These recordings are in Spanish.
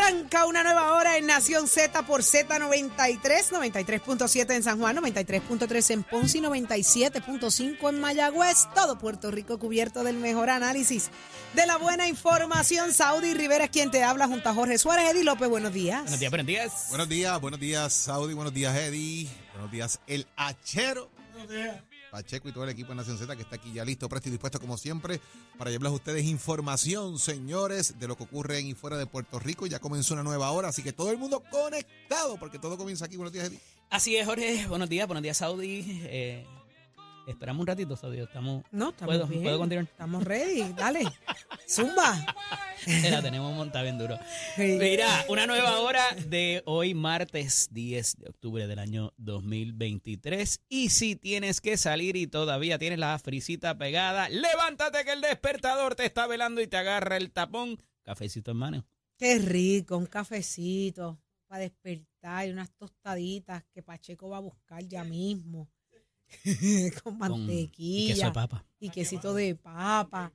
Arranca una nueva hora en Nación Z por Z93, 93.7 en San Juan, 93.3 en Ponce y 97.5 en Mayagüez. Todo Puerto Rico cubierto del mejor análisis, de la buena información. Saudi Rivera es quien te habla junto a Jorge Suárez. Eddie López, buenos días. Buenos días, buenos días. Buenos días, buenos días, Saudi, buenos días, Eddie, buenos días, el Achero. Pacheco y todo el equipo de Nación Z que está aquí ya listo, presto y dispuesto como siempre para llevarles a ustedes información, señores, de lo que ocurre en y fuera de Puerto Rico. Ya comenzó una nueva hora, así que todo el mundo conectado porque todo comienza aquí. Buenos días, Eddie. Así es, Jorge. Buenos días, buenos días, Saudi. Eh, esperamos un ratito, Saudi. Estamos, No, estamos ¿Puedo, bien. ¿Puedo continuar? Estamos ready, dale. Zumba. La tenemos montada bien duro. Mira, una nueva hora de hoy, martes 10 de octubre del año 2023. Y si tienes que salir y todavía tienes la frisita pegada, levántate que el despertador te está velando y te agarra el tapón. Cafecito en mano. Qué rico, un cafecito para despertar y unas tostaditas que Pacheco va a buscar ya mismo. con Con mantequilla. y queso de papa. y quesito de papa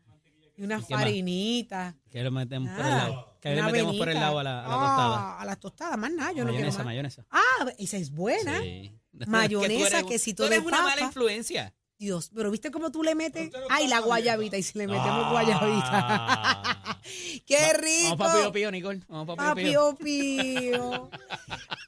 y una ¿Y qué más? farinita. Que lo metemos por el Nada, lado. Que le metemos por el lado a la, a la Ah, tostada. A la tostada, más nada, yo no quiero mayonesa, mayonesa. Ah, esa es buena. Sí. Mayonesa, Que quesito tú eres de una mala papa. influencia. Dios, pero ¿viste cómo tú le metes? Ay, la guayabita, y si le metemos Ah. guayabita. ¡Qué rico! Vamos para Pío Pío, Nicole. Vamos para Pío Pío.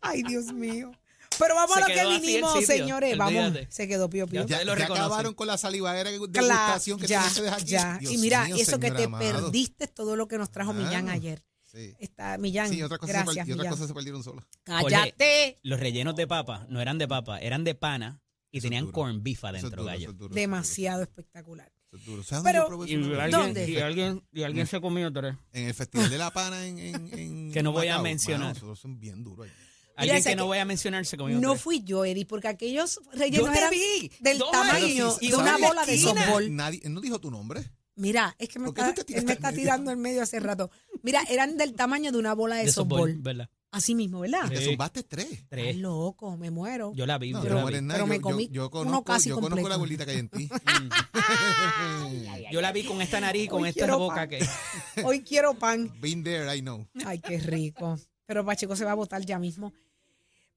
Ay, Dios mío. Pero vamos Se a lo que vinimos, señores. Vamos, se quedó Pío Pío. Ya Ya, ya acabaron con la salivadera de Claro, degustación que ya, aquí. ya. Dios y mira, mío, eso que te amado. perdiste todo lo que nos trajo Millán Claro. ayer. Sí, Está, Millán, Sí, otra cosa, se, gracias, per- y otras Millán. cosas se perdieron solas. ¡Cállate! Los rellenos de papa no eran de papa, eran de pana y Eso tenían duro. corn beef es adentro, duro, gallo. es duro, eso es Demasiado espectacular. duro, eso es duro. ¿Sabes dónde Pero- Y alguien, ¿Dónde? y alguien, y alguien se comió tres. En el Festival de la Pana en, en, en Que no voy a mencionar. Esos son bien duros. ahí. Alguien que no que- voy a mencionar se comió No tres. fui yo, Eri, porque aquellos rellenos Yo eran vi. del Dos tamaño de una bola de softball. Nadie, él no dijo tu nombre. Mira, es que me ¿Por qué está, él me está tirando en medio hace rato. Mira, eran del tamaño de una bola de, de softball. softball, ¿verdad? Así mismo, ¿verdad? Te zumbaste tres. Tres. loco, me muero. Yo la vi, No, yo no nada. Pero me Yo- comí yo, yo uno conozco, casi yo conozco la bolita que hay en ti. Yo la vi con esta nariz y con Hoy esta boca pan. que... Hoy quiero pan. Been there, I know. Ay, qué rico. Pero Pacheco se va a botar ya mismo.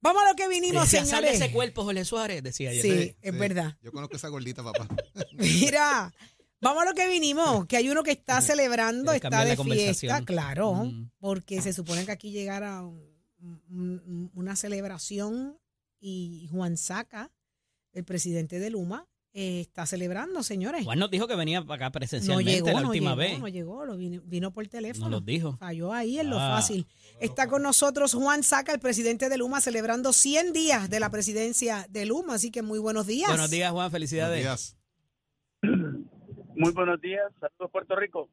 Vamos a lo que vinimos, sale señores. ese cuerpo, Jorge Suárez, decía yo. Sí, es verdad. Yo conozco esa gordita, papá. Mira, vamos a lo que vinimos, que hay uno que está celebrando, ¿Quieres está de fiesta, claro, Mm. porque se supone que aquí llegara un- un- una celebración y Juan Saca, el presidente de Luma, eh, está celebrando, señores. Juan nos dijo que venía para acá no presencialmente llegó, la no última llegó, vez. no llegó, lo vino, vino por teléfono. Nos lo dijo. Falló ahí en lo Ah. fácil. Está con nosotros Juan Saca, el presidente de Luma, celebrando 100 días de la presidencia de Luma. Así que muy buenos días. Buenos días, Juan. Buenos Felicidades. días. Muy buenos días, saludos Puerto Rico.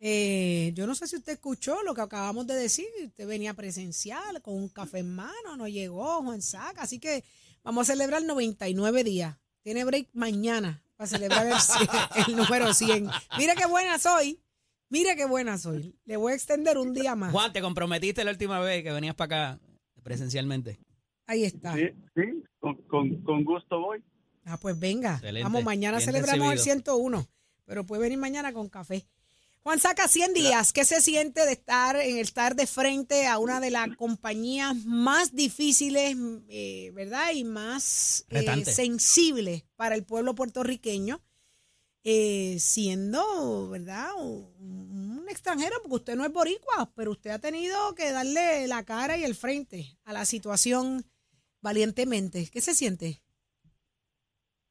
Eh, yo no sé si usted escuchó lo que acabamos de decir. Usted venía presencial con un café en mano, no llegó Juan Saca. Así que vamos a celebrar 99 días. Tiene break mañana para celebrar el, 100, el número 100. Mire qué buena soy. Mire qué buena soy. Le voy a extender un día más. Juan, te comprometiste la última vez que venías para acá presencialmente. Ahí está. Sí, sí, con, con, con gusto voy. Ah, pues venga. Excelente. Vamos, mañana Bien celebramos el recibido. 101, pero puede venir mañana con café. Juan Saca, 100 días. ¿Qué se siente de estar en estar de frente a una de las compañías más difíciles, eh, verdad, y más eh, sensibles para el pueblo puertorriqueño, eh, siendo, verdad, un, un extranjero, porque usted no es boricua, pero usted ha tenido que darle la cara y el frente a la situación valientemente. ¿Qué se siente?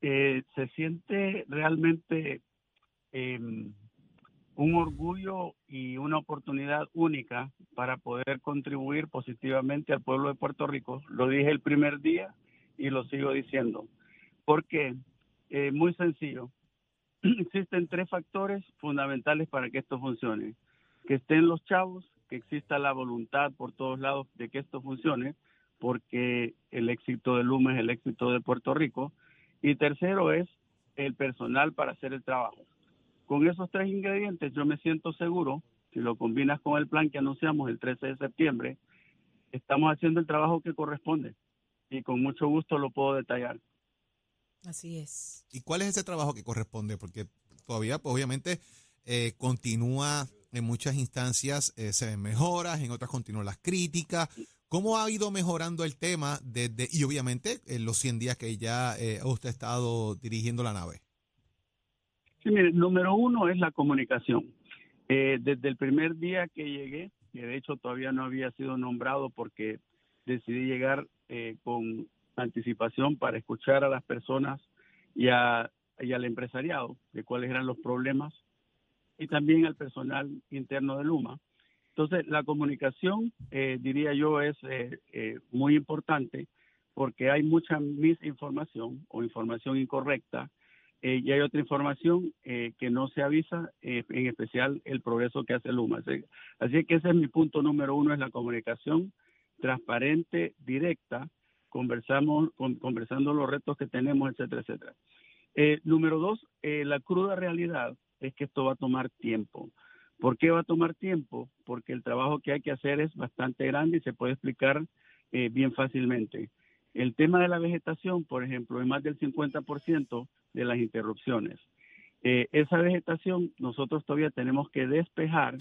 Eh, se siente realmente eh, un orgullo y una oportunidad única para poder contribuir positivamente al pueblo de Puerto Rico. Lo dije el primer día y lo sigo diciendo. Porque, eh, muy sencillo, existen tres factores fundamentales para que esto funcione. Que estén los chavos, que exista la voluntad por todos lados de que esto funcione, porque el éxito de Luma es el éxito de Puerto Rico. Y tercero es el personal para hacer el trabajo. Con esos tres ingredientes yo me siento seguro, si lo combinas con el plan que anunciamos el 13 de septiembre, estamos haciendo el trabajo que corresponde y con mucho gusto lo puedo detallar. Así es. ¿Y cuál es ese trabajo que corresponde? Porque todavía, pues obviamente, eh, continúa en muchas instancias, eh, se ven mejoras, en otras continúan las críticas. ¿Cómo ha ido mejorando el tema desde, y obviamente, en los 100 días que ya eh, usted ha estado dirigiendo la nave? Sí, mire, número uno es la comunicación. Eh, desde el primer día que llegué, que de hecho todavía no había sido nombrado porque decidí llegar eh, con anticipación para escuchar a las personas y, a, y al empresariado de cuáles eran los problemas y también al personal interno de Luma. Entonces, la comunicación, eh, diría yo, es muy importante porque hay mucha misinformación o información incorrecta eh, y hay otra información eh, que no se avisa, eh, en especial el progreso que hace Luma. Así, que ese es mi punto número uno, es la comunicación transparente, directa, conversamos, conversando los retos que tenemos, etcétera, etcétera. número dos, la cruda realidad es que esto va a tomar tiempo. ¿Por qué va a tomar tiempo? Porque el trabajo que hay que hacer es bastante grande y se puede explicar bien fácilmente. El tema de la vegetación, por ejemplo, es más del 50% de las interrupciones. Eh, esa vegetación nosotros todavía tenemos que despejar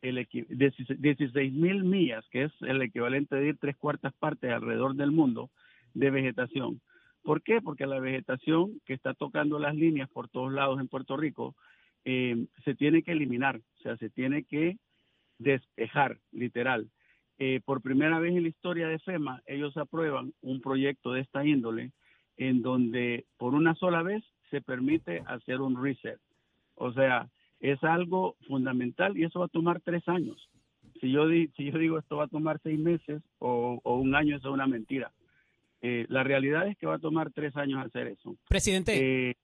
el 16 mil millas, que es el equivalente de ir tres cuartas partes alrededor del mundo de vegetación. ¿Por qué? Porque la vegetación que está tocando las líneas por todos lados en Puerto Rico eh, se tiene que eliminar, o sea, se tiene que despejar, literal. Eh, por primera vez en la historia de FEMA, ellos aprueban un proyecto de esta índole en donde por una sola vez se permite hacer un reset. O sea, es algo fundamental y eso va a tomar tres años. Si yo, si yo digo esto va a tomar seis meses o, un año, eso es una mentira. Eh, la realidad es que va a tomar tres años hacer eso. Presidente. Eh,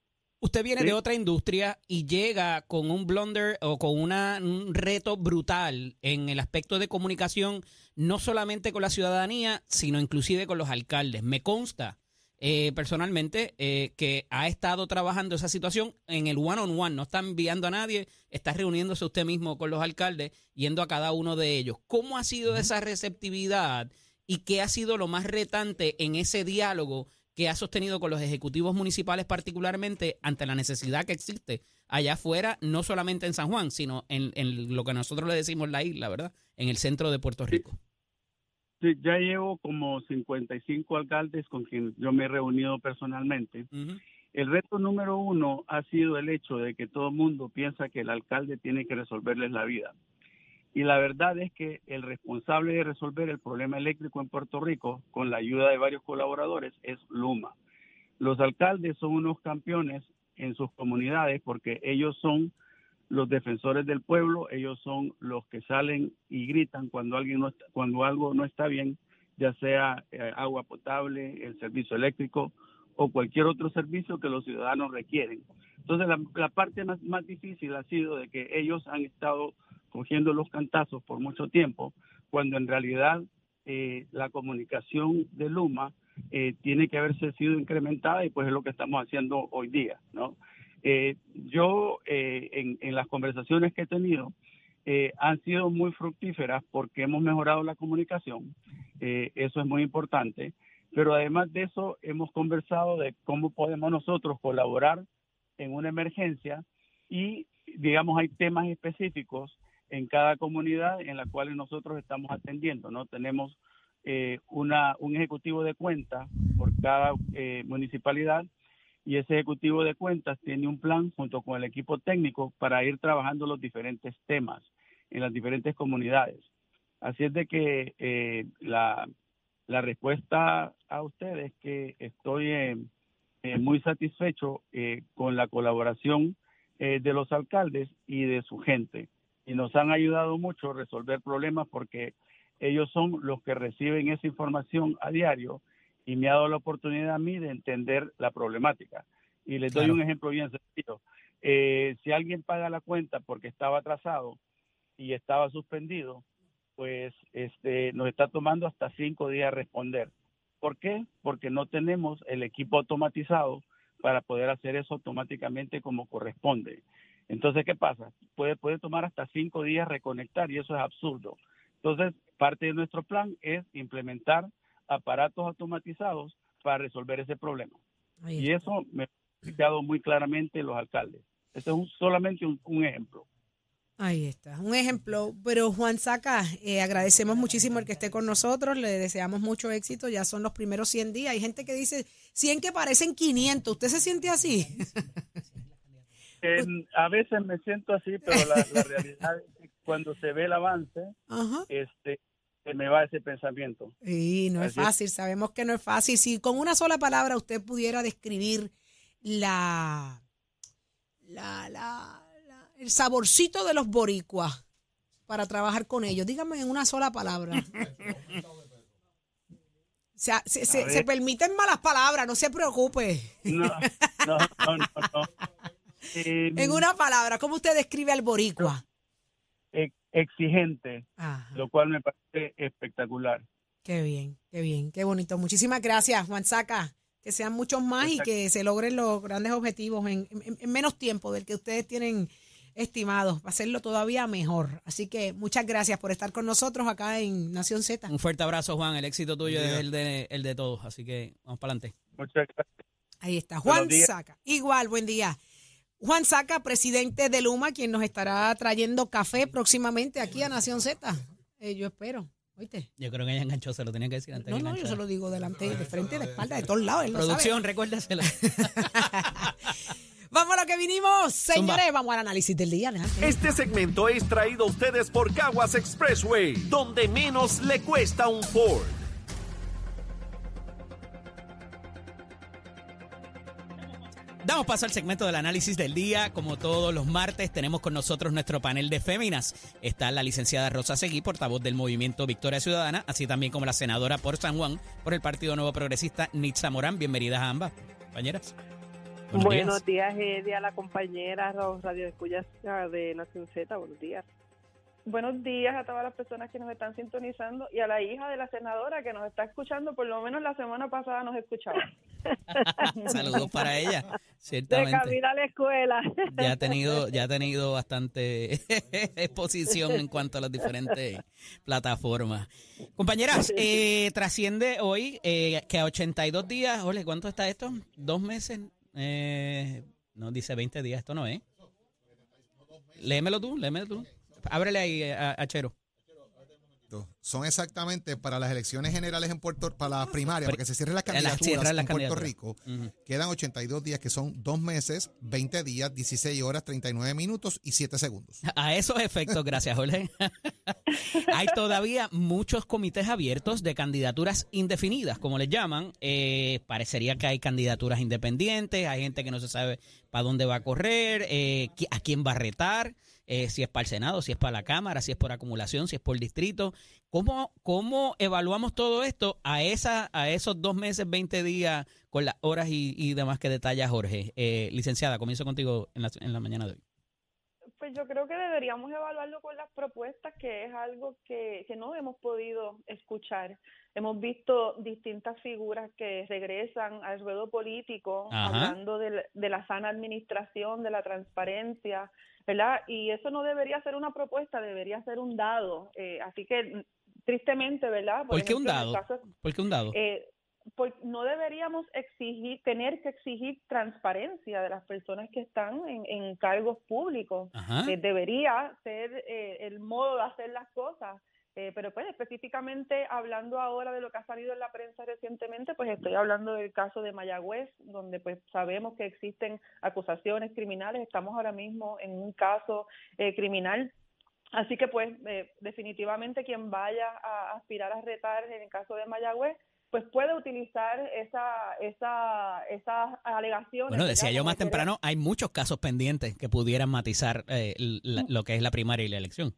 Usted viene de otra industria y llega con un blunder o con un reto brutal en el aspecto de comunicación, no solamente con la ciudadanía, sino inclusive con los alcaldes. Me consta eh, personalmente eh, que ha estado trabajando esa situación en el one on one, no está enviando a nadie, está reuniéndose usted mismo con los alcaldes, yendo a cada uno de ellos. ¿Cómo ha sido esa receptividad y qué ha sido lo más retante en ese diálogo que ha sostenido con los ejecutivos municipales particularmente ante la necesidad que existe allá afuera, no solamente en San Juan, sino en, lo que nosotros le decimos la isla, ¿verdad? En el centro de Puerto Rico. Sí, ya llevo como 55 alcaldes con quien yo me he reunido personalmente. El reto número uno ha sido el hecho de que todo el mundo piensa que el alcalde tiene que resolverles la vida. Y la verdad es que el responsable de resolver el problema eléctrico en Puerto Rico, con la ayuda de varios colaboradores, es Luma. Los alcaldes son unos campeones en sus comunidades porque ellos son los defensores del pueblo, ellos son los que salen y gritan cuando alguien no cuando algo no está bien, ya sea eh, agua potable, el servicio eléctrico o cualquier otro servicio que los ciudadanos requieren. Entonces la, parte más, más difícil ha sido de que ellos han estado cogiendo los cantazos por mucho tiempo, cuando en realidad eh, la comunicación de Luma eh, tiene que haberse sido incrementada y pues es lo que estamos haciendo hoy día, ¿no? Eh, yo en, en, las conversaciones que he tenido han sido muy fructíferas porque hemos mejorado la comunicación, eso es muy importante, pero además de eso hemos conversado de cómo podemos nosotros colaborar en una emergencia y digamos hay temas específicos en cada comunidad en la cual nosotros estamos atendiendo, ¿no? Tenemos eh, una, un ejecutivo de cuentas por cada eh, municipalidad y ese ejecutivo de cuentas tiene un plan junto con el equipo técnico para ir trabajando los diferentes temas en las diferentes comunidades. Así es de que eh, la, la, respuesta a ustedes es que estoy muy satisfecho con la colaboración eh, de los alcaldes y de su gente. Y nos han ayudado mucho a resolver problemas porque ellos son los que reciben esa información a diario y me ha dado la oportunidad a mí de entender la problemática. Y les doy un ejemplo bien sencillo. Eh, si alguien paga la cuenta porque estaba atrasado y estaba suspendido, pues este, nos está tomando hasta cinco días responder. ¿Por qué? Porque no tenemos el equipo automatizado para poder hacer eso automáticamente como corresponde. Entonces, ¿qué pasa? Puede, puede tomar hasta cinco días reconectar y eso es absurdo. Entonces, parte de nuestro plan es implementar aparatos automatizados para resolver ese problema. Y eso me ha explicado muy claramente los alcaldes. Este es un- solamente un, un ejemplo. Ahí está, un ejemplo. Pero Juan Saca, eh, agradecemos muchísimo el que esté con nosotros, le deseamos mucho éxito, ya son los primeros 100 días. Hay gente que dice 100 que parecen 500, ¿usted se siente así? A veces me siento así, pero la, la realidad es que cuando se ve el avance, Ajá. este, se me va ese pensamiento. Sí, no es Así es. fácil, sabemos que no es fácil. Si con una sola palabra usted pudiera describir la, la, la- la- el saborcito de los boricuas para trabajar con ellos, dígame en una sola palabra. O sea, se, se- permiten malas palabras, no se preocupe. No, no, no, no. no. Eh, En una palabra, ¿cómo usted describe al boricua? ex- exigente, Ajá, lo cual me parece espectacular. qué bien, qué bien, qué bonito. Muchísimas gracias, Juan Saca. Que sean muchos más y que se logren los grandes objetivos en, en- en menos tiempo del que ustedes tienen estimados. Va a hacerlo todavía mejor. Así que muchas gracias por estar con nosotros acá en Nación Z. Un fuerte abrazo, Juan. El éxito tuyo es el de, el de todos. Así que vamos para adelante. Muchas gracias. Ahí está, Juan. Saca. Igual, buen día. Juan Saca, presidente de Luma, quien nos estará trayendo café próximamente aquí a Nación Z. Eh, yo espero. ¿Oíste? Yo creo que ella enganchó, se lo tenía que decir antes. No, no, yo se lo digo delante, de frente, de espalda, de todos lados. él lo sabe. Producción, recuérdaselo. Vamos a lo que vinimos, señores. Vamos al análisis del día. adelante. Este segmento es traído a ustedes por Caguas Expressway, donde menos le cuesta un Ford. Damos paso al segmento del análisis del día. Como todos los martes, tenemos con nosotros nuestro panel de féminas. Está la licenciada Rosa Seguí, portavoz del movimiento Victoria Ciudadana, así también como la senadora por San Juan, por el Partido Nuevo Progresista, Nitza Morán. Bienvenidas a ambas, compañeras. Buenos Buenos días. días, Eddie, a la compañera Radio Escuchas de Nación Z. Buenos días. Buenos días a todas las personas que nos están sintonizando y a la hija de la senadora que nos está escuchando, por lo menos la semana pasada nos escuchaba. Saludos para ella, De ciertamente. camino a la escuela. Ya ha tenido, ya ha tenido bastante exposición en cuanto a las diferentes plataformas. Compañeras, eh, trasciende hoy eh, que a 82 días, ole, ¿cuánto está esto? ¿Dos meses? Eh, no, dice 20 días, esto no es. Léemelo tú, léemelo tú. Ábrele ahí eh, a, a Chero. Son exactamente para las elecciones generales en Puerto para las primarias, Pri- para que se cierren las candidaturas cierran las en Puerto. Rico. Ujú. Quedan 82 días, que son dos meses, 20 días, 16 horas, 39 minutos y 7 segundos. A esos efectos, gracias, Jorge. Hay todavía muchos comités abiertos de candidaturas indefinidas, como les llaman. Eh, parecería que hay candidaturas independientes, hay gente que no se sabe para dónde va a correr, eh, a quién va a retar, eh, si es para el Senado, si es para la Cámara, si es por acumulación, si es por distrito. ¿Cómo, cómo evaluamos todo esto a, esa, a esos dos meses, 20 días, con las horas y, y demás que detalla Jorge? Eh, licenciada, comienzo contigo en la, en la mañana de hoy. Pues yo creo que deberíamos evaluarlo con las propuestas, que es algo que, que no hemos podido escuchar. Hemos visto distintas figuras que regresan al ruedo político, Ajá. hablando de, la- de la sana administración, de la transparencia, ¿verdad? Y eso no debería ser una propuesta, debería ser un dado. Eh, así que, tristemente, ¿verdad? ¿Por qué un ejemplo, el dado? caso- ¿Por qué un dado? eh, pues no deberíamos exigir, tener que exigir transparencia de las personas que están en, en cargos públicos. Eh, debería ser eh, el modo de hacer las cosas. Eh, pero pues específicamente hablando ahora de lo que ha salido en la prensa recientemente, pues estoy hablando del caso de Mayagüez, donde pues sabemos que existen acusaciones criminales, estamos ahora mismo en un caso eh, criminal Así que pues eh, definitivamente quien vaya a aspirar a retar en el caso de Mayagüez, pues puede utilizar esa, esa, esas alegaciones. Bueno, decía yo más temprano, hay muchos casos pendientes que pudieran matizar eh, la- lo que es la primaria y la elección.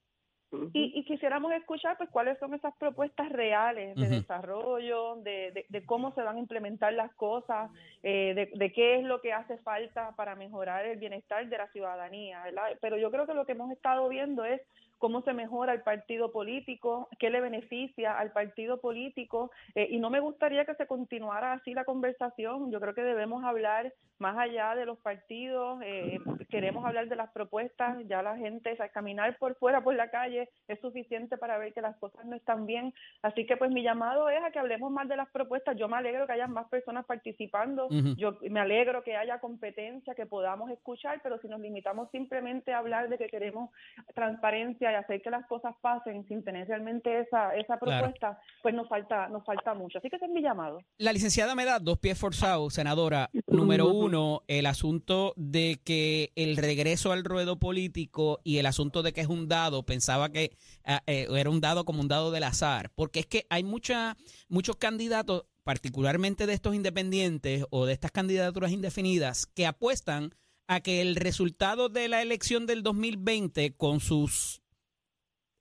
Y quisiéramos escuchar pues cuáles son esas propuestas reales de desarrollo, de, de, de cómo se van a implementar las cosas, eh, de, de qué es lo que hace falta para mejorar el bienestar de la ciudadanía, ¿verdad? Pero yo creo que lo que hemos estado viendo es cómo se mejora el partido político, qué le beneficia al partido político, eh, y no me gustaría que se continuara así la conversación. Yo creo que debemos hablar más allá de los partidos, eh, queremos hablar de las propuestas, ya la gente, o sea, caminar por fuera, por la calle, es suficiente para ver que las cosas no están bien. Así que pues mi llamado es a que hablemos más de las propuestas. Yo me alegro que haya más personas participando, yo me alegro que haya competencia, que podamos escuchar, pero si nos limitamos simplemente a hablar de que queremos transparencia y hacer que las cosas pasen sin tener realmente esa, esa Claro. propuesta, pues nos falta, nos falta mucho. Así que ese es mi llamado. La licenciada me da dos pies forzados, senadora. Número uno, el asunto de que el regreso al ruedo político y el asunto de que es un dado, pensaba que ah, eh, era un dado como un dado del azar, porque es que hay mucha, muchos candidatos, particularmente de estos independientes o de estas candidaturas indefinidas, que apuestan a que el resultado de la elección del 2020 con sus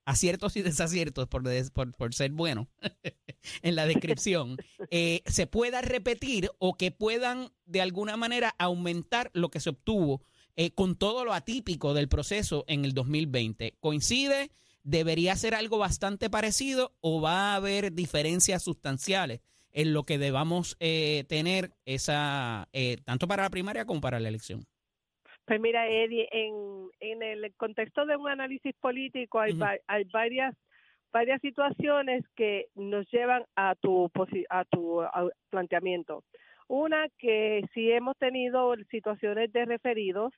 aciertos y desaciertos, por, des- por, por ser bueno en la descripción, eh, se pueda repetir o que puedan de alguna manera aumentar lo que se obtuvo eh, con todo lo atípico del proceso en el 2020. ¿Coincide? ¿Debería ser algo bastante parecido o va a haber diferencias sustanciales en lo que debamos eh, tener esa, eh, tanto para la primaria como para la elección? Pues mira, Eddie, en, en el contexto de un análisis político hay, va- hay varias varias situaciones que nos llevan a tu a tu a- planteamiento. Una que si hemos tenido situaciones de referidos,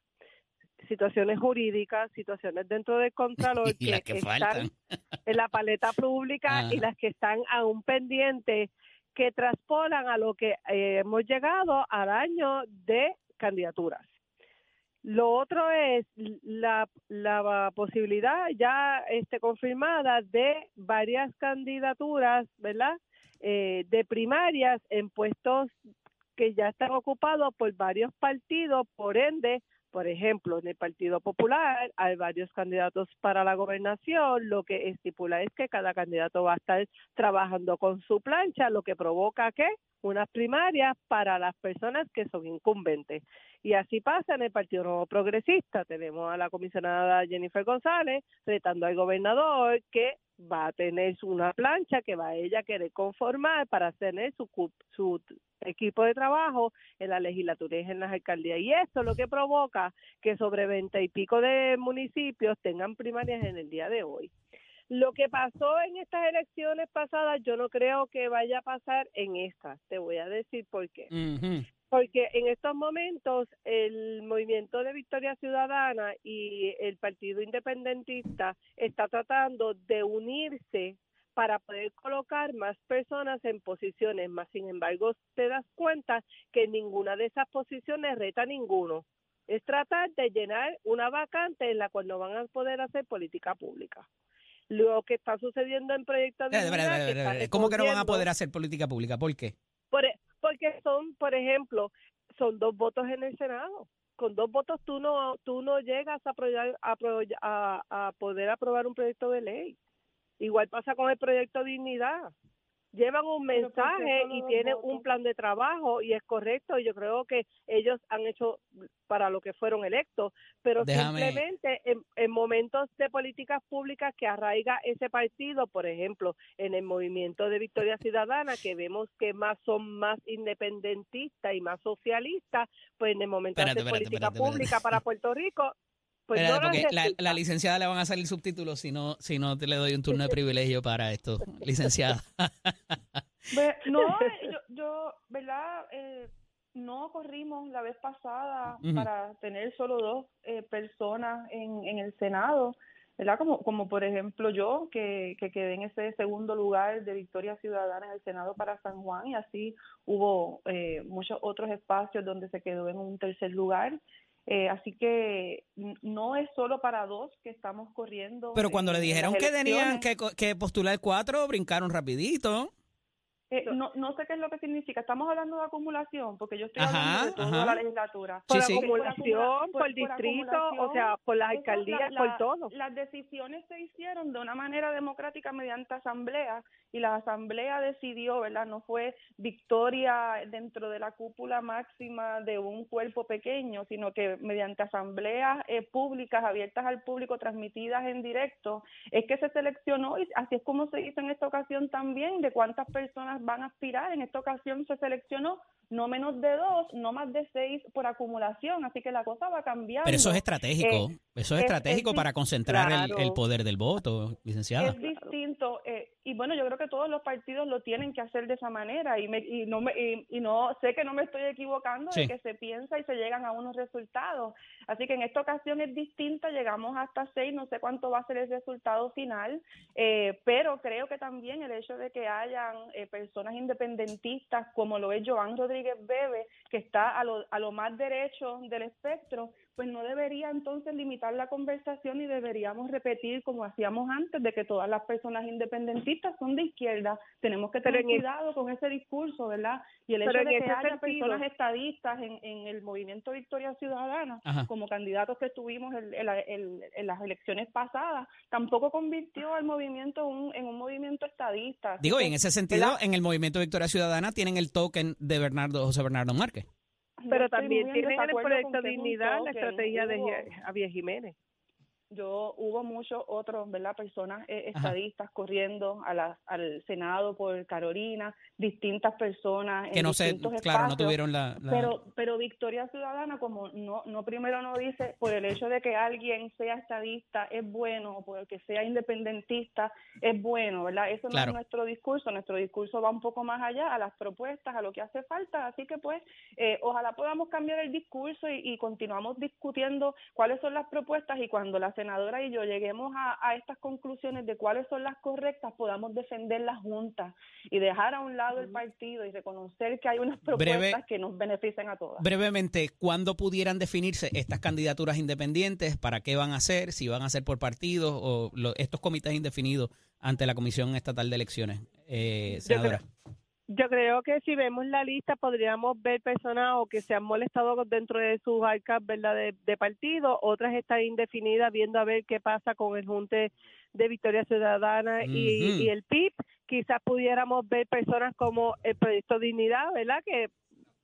situaciones jurídicas, situaciones dentro del contralor y que, que están en la paleta pública y Ajá. las que están aún pendientes que traspolan a lo que eh, hemos llegado al año de candidaturas. Lo otro es la, la posibilidad ya este, confirmada de varias candidaturas, ¿verdad? Eh, de primarias en puestos que ya están ocupados por varios partidos, por ende, por ejemplo, en el Partido Popular hay varios candidatos para la gobernación, lo que estipula es que cada candidato va a estar trabajando con su plancha, lo que provoca que unas primarias para las personas que son incumbentes. Y así pasa en el Partido Nuevo Progresista. Tenemos a la comisionada Jennifer González retando al gobernador que va a tener una plancha que va a ella querer conformar para tener su, su equipo de trabajo en la legislatura y en las alcaldías. Y esto es lo que provoca que sobre veinte y pico de municipios tengan primarias en el día de hoy. Lo que pasó en estas elecciones pasadas, yo no creo que vaya a pasar en estas. Te voy a decir por qué. Porque en estos momentos el movimiento de Victoria Ciudadana y el Partido Independentista está tratando de unirse para poder colocar más personas en posiciones, más sin embargo te das cuenta que ninguna de esas posiciones reta a ninguno. Es tratar de llenar una vacante en la cual no van a poder hacer política pública. Lo que está sucediendo en Proyecto de espera. ¿Cómo que no van a poder hacer política pública? ¿Por qué? por- e, porque son, por ejemplo, son dos votos en el Senado. Con dos votos tú no tú no llegas a, aprobar- a, a, a poder aprobar un proyecto de ley. Igual pasa con el proyecto Dignidad. Llevan un Pero ¿por qué mensaje y tienen votos? un plan de trabajo y es correcto. Yo creo que ellos han hecho para lo que fueron electos, pero Déjame- simplemente en, en momentos de políticas públicas que arraiga ese partido, por ejemplo, en el movimiento de Victoria Ciudadana, que vemos que más son más independentistas y más socialistas, pues en el momento Espérate, de espérate, política espérate, espérate. pública para Puerto Rico, pues Espérate, no las porque la, la licenciada le van a salir subtítulos si no, si no te le doy un turno de privilegio para esto, licenciada. No, eh, yo, yo ¿verdad? Eh, no corrimos la vez pasada para tener solo dos eh, personas en, en el Senado, ¿verdad? Como, como por ejemplo yo, que, que quedé en ese segundo lugar de Victoria Ciudadana en el Senado para San Juan y así hubo eh, muchos otros espacios donde se quedó en un tercer lugar. Eh, así que no es solo para dos que estamos corriendo. Pero cuando le dijeron que tenían que, que postular cuatro, brincaron rapidito. Eh, no, no sé qué es lo que significa. Estamos hablando de acumulación, porque yo estoy Ajá, hablando de toda ajá. la legislatura. Sí, Por sí. acumulación, por, por distrito, o sea, por las alcaldías, la- por todo. Las decisiones se hicieron de una manera democrática mediante asamblea y la asamblea decidió, ¿verdad? No fue victoria dentro de la cúpula máxima de un cuerpo pequeño, sino que mediante asambleas eh, públicas abiertas al público, transmitidas en directo, es que se seleccionó y así es como se hizo en esta ocasión también, de cuántas personas van a aspirar. En esta ocasión se seleccionó no menos de dos, no más de seis por acumulación, así que la cosa va cambiando. Pero eso es estratégico. Eh, eso es es- estratégico es para concentrar el, poder del voto, licenciada. Es distinto eh, y bueno, yo creo que todos los partidos lo tienen que hacer de esa manera y, me, y no me, y, y no sé que no me estoy equivocando Sí. de que se piensa y se llegan a unos resultados. Así que en esta ocasión es distinta, llegamos hasta seis, no sé cuánto va a ser el resultado final, eh, pero creo que también el hecho de que hayan eh, personas independentistas como lo es Joan Rodríguez Bebe, que está a lo, a lo más derecho del espectro, pues no debería entonces limitar la conversación y deberíamos repetir como hacíamos antes de que todas las personas independentistas son de izquierda. Tenemos que tener cuidado con ese discurso, ¿verdad? Y el hecho de que haya sentido- personas estadistas en, en el movimiento Victoria Ciudadana Ajá. como candidatos que tuvimos en las elecciones pasadas, tampoco convirtió al movimiento un- en un movimiento estadista. Digo, y en ese sentido, ¿verdad? en el movimiento Victoria Ciudadana tienen el token de Bernardo José Bernardo Márquez. Pero también tienen en el proyecto Dignidad la estrategia de Javier Jiménez. Yo hubo muchos otros, ¿verdad? Personas eh, Ajá. estadistas corriendo a la, al Senado por Carolina, distintas personas Que en no sé, distintos claro, no espacios. tuvieron la... la- Pero, pero Victoria Ciudadana, como no, no primero no dice por el hecho de que alguien sea estadista es bueno, o por el que sea independentista es bueno, ¿verdad? Eso no es nuestro discurso, nuestro discurso va un poco más allá, a las propuestas, a lo que hace falta, así que pues eh, ojalá podamos cambiar el discurso y, y continuamos discutiendo cuáles son las propuestas y cuando la senadora y yo lleguemos a, a estas conclusiones de cuáles son las correctas, podamos defender la Junta y dejar a un lado el partido y reconocer que hay unas propuestas Breve- que nos beneficien a todas. Brevemente, ¿cuándo pudieran definirse estas candidaturas independientes? ¿Para qué van a ser? ¿Si van a ser por partidos o lo- estos comités indefinidos ante la Comisión Estatal de Elecciones? Eh, senadora. Yo creo que si vemos la lista podríamos ver personas o que se han molestado dentro de sus arcas ¿verdad? De, de partido, otras están indefinidas viendo a ver qué pasa con el Junte de Victoria Ciudadana y, y el PIB. Quizás pudiéramos ver personas como el Proyecto Dignidad, ¿verdad? Que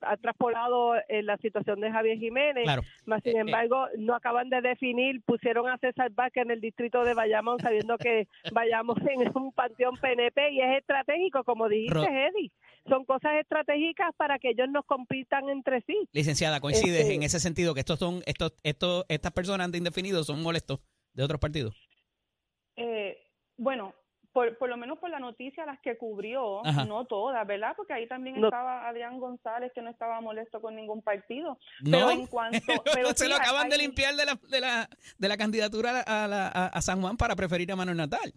ha traspolado eh, la situación de Javier Jiménez. Claro. Más sin Eh, eh. embargo, no acaban de definir, pusieron a César Vázquez en el distrito de Bayamón sabiendo que Bayamón es un panteón PNP y es estratégico, como dijiste, Ro- Eddie. Son cosas estratégicas para que ellos nos compitan entre sí. Licenciada, ¿coincides Este- en ese sentido que estos son, estos, estos, estas personas de indefinidos son molestos de otros partidos? Eh, bueno, por, por lo menos por la noticia, las que cubrió, Ajá. no todas, ¿verdad? Porque ahí también No. estaba Adrián González, que no estaba molesto con ningún partido. No, Pero en cuanto... pero se lo acaban de limpiar de la, de la, de la candidatura a, la- a- a San Juan para preferir a Manuel Natal.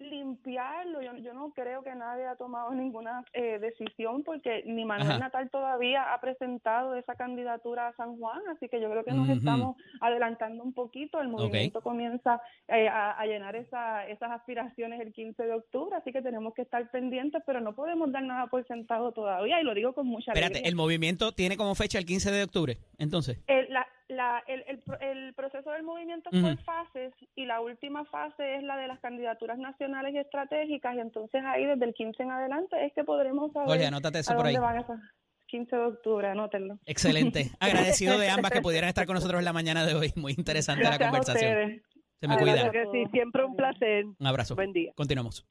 Limpiarlo. Yo, yo no creo que nadie ha tomado ninguna eh, decisión porque ni Manuel Ajá. Natal todavía ha presentado esa candidatura a San Juan, así que yo creo que nos estamos adelantando un poquito. El movimiento comienza eh, a, a llenar esa, esas aspiraciones el 15 de octubre, así que tenemos que estar pendientes, pero no podemos dar nada por sentado todavía y lo digo con mucha Espérate, alegría. el movimiento tiene como fecha el 15 de octubre, entonces. La, la- el, el, pro- el proceso del movimiento es Ujú. por fases y la última fase es la de las candidaturas nacionales y estratégicas y entonces ahí desde el 15 en adelante es que podremos saber Jorge, anótate eso a por ahí. dónde van esas 15 de octubre, anótenlo. Excelente. Agradecido de ambas que pudieran estar con nosotros en la mañana de hoy. Muy interesante la Gracias conversación. Se me que sí, siempre un placer. Un abrazo. Buen día. Continuamos.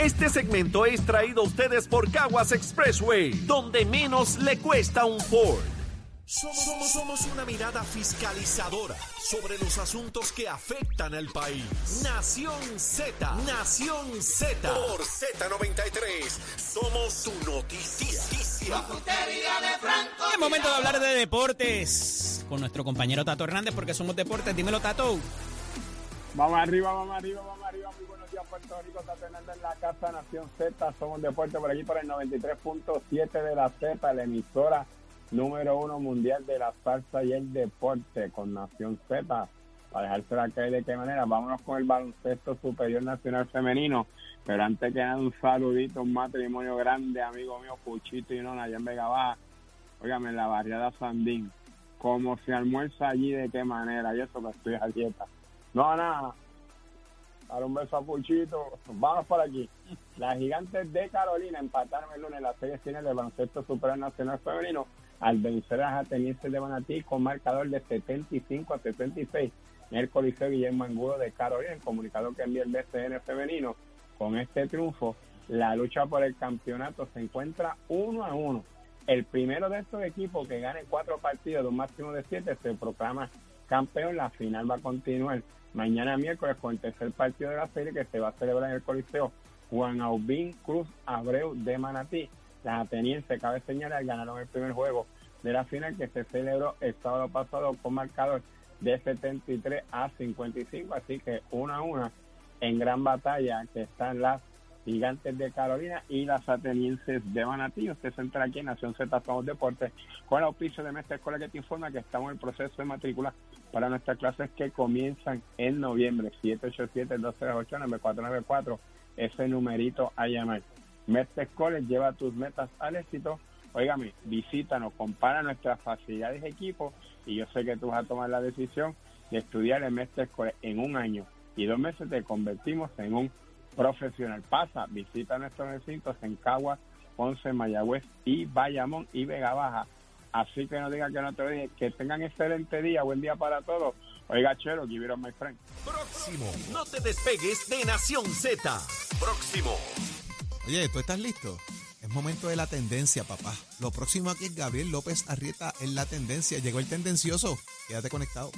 Este segmento es traído a ustedes por Caguas Expressway, donde menos le cuesta un Ford. Somos, somos, somos una mirada fiscalizadora sobre los asuntos que afectan al país. Nación Z, Nación Z. Por Z93, somos tu noticia. Es momento de hablar de deportes con nuestro compañero Tato Hernández porque somos deportes. Dímelo, Tato. Vamos arriba, vamos arriba, vamos arriba. Muy buenos días, Puerto Rico. Está Hernández en la casa Nación Z. Somos deporte por aquí por el 93.7 de la Z, la emisora número uno mundial de la salsa y el deporte con Nación Z. para dejársela caer de qué manera. Vámonos con el baloncesto superior nacional femenino. Pero antes que nada, un saludito, un matrimonio grande, amigo mío, Puchito y Nona, allá en Vega Baja. Óigame, en la barriada Sandín. Cómo se almuerza allí, de qué manera. Y eso que estoy a dieta. No, nada. Dar un beso a Puchito. Vamos por aquí. Las gigantes de Carolina empataron el lunes las series finales del baloncesto superior nacional femenino al vencer a atenienses de Manatí con marcador de 75 a 76 en el Coliseo Guillermo Angulo de Carolina, el comunicador que envía el BCN femenino. Con este triunfo, la lucha por el campeonato se encuentra uno a uno. El primero de estos equipos que gane cuatro partidos de un máximo de siete se proclama campeón. La final va a continuar mañana miércoles con el tercer partido de la serie que se va a celebrar en el Coliseo Juan Aubín Cruz Abreu de Manatí. Las atenienses, cabe señalar, ganaron el primer juego de la final que se celebró el sábado pasado con marcador de 73 a 55, así que una a una en gran batalla que están las gigantes de Carolina y las atenienses de Manatí. Usted se entra aquí en Nación Z Somos Deportes con el auspicio de Mestre Escuela que te informa que estamos en el proceso de matrícula para nuestras clases que comienzan en noviembre. 787-238-9494, ese numerito a llamar. Mestre College lleva tus metas al éxito. Óigame, visítanos, compara nuestras facilidades de equipo y yo sé que tú vas a tomar la decisión de estudiar en Mestre College en un año y dos meses te convertimos en un profesional. Pasa, visita nuestros recintos en Caguas, Ponce, Mayagüez y Bayamón y Vega Baja. Así que no digan que no te dije. Que tengan excelente día, buen día para todos. Oiga, Chero, give it my friend. Próximo. No te despegues de Nación Z. Próximo. Oye, ¿tú estás listo? Es momento de la tendencia, papá. Lo próximo aquí es Gabriel López Arrieta en la tendencia. Llegó el tendencioso. Quédate conectado.